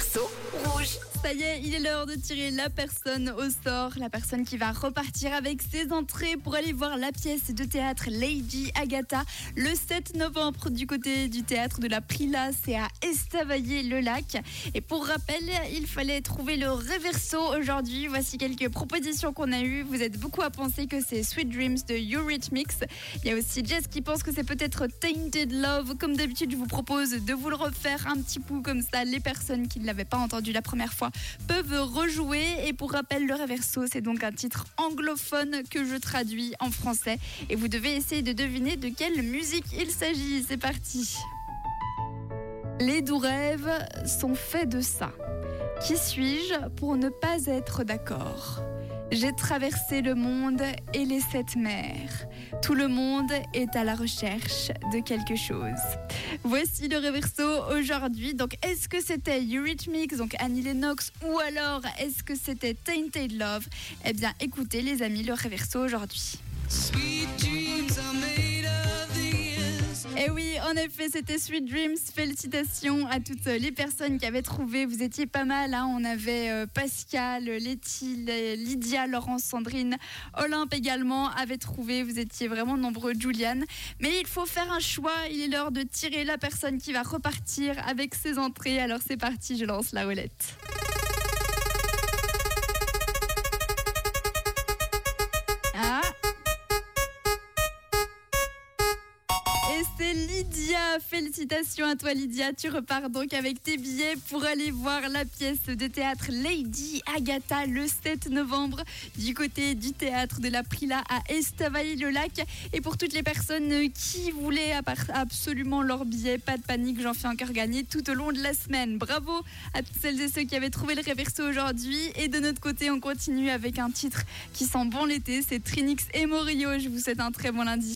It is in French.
Rouge. Il est l'heure de tirer la personne au sort, la personne qui va repartir avec ses entrées pour aller voir la pièce de théâtre Lady Agatha le 7 novembre du côté du théâtre de la Prila, c'est à Estavayer-le-Lac. Et pour rappel, il fallait trouver le réverso aujourd'hui. Voici quelques propositions qu'on a eues. Vous êtes beaucoup à penser que c'est Sweet Dreams de Eurythmics. Il y a aussi Jess qui pense que c'est peut-être Tainted Love. Comme d'habitude, je vous propose de vous le refaire un petit coup comme ça. Les personnes qui ne l'avaient pas entendu la première fois peuvent rejouer. Et pour rappel, le Reverso, c'est donc un titre anglophone que je traduis en français. Et vous devez essayer de deviner de quelle musique il s'agit. C'est parti. Les doux rêves sont faits de ça. Qui suis-je pour ne pas être d'accord? J'ai traversé le monde et les sept mers. Tout le monde est à la recherche de quelque chose. Voici le reverso aujourd'hui. Donc, est-ce que c'était Eurythmics, donc Annie Lennox, ou alors est-ce que c'était Tainted Love? Eh bien, écoutez, les amis, le reverso aujourd'hui. En effet, c'était Sweet Dreams. Félicitations à toutes les personnes qui avaient trouvé. Vous étiez pas mal. hein. On avait euh, Pascal, Letty, Lydia, Laurence, Sandrine, Olympe également avait trouvé. Vous étiez vraiment nombreux, Juliane. Mais il faut faire un choix. Il est l'heure de tirer la personne qui va repartir avec ses entrées. Alors c'est parti, je lance la roulette. Lydia. Félicitations à toi, Lydia. Tu repars donc avec tes billets pour aller voir la pièce de théâtre Lady Agatha le 7 novembre du côté du théâtre de la Prila à Estavayer-le-Lac. Et pour toutes les personnes qui voulaient absolument leur billet, pas de panique, j'en fais encore gagner tout au long de la semaine. Bravo à toutes celles et ceux qui avaient trouvé le réverso aujourd'hui. Et de notre côté, on continue avec un titre qui sent bon l'été. C'est Trinix et Morio. Je vous souhaite un très bon lundi.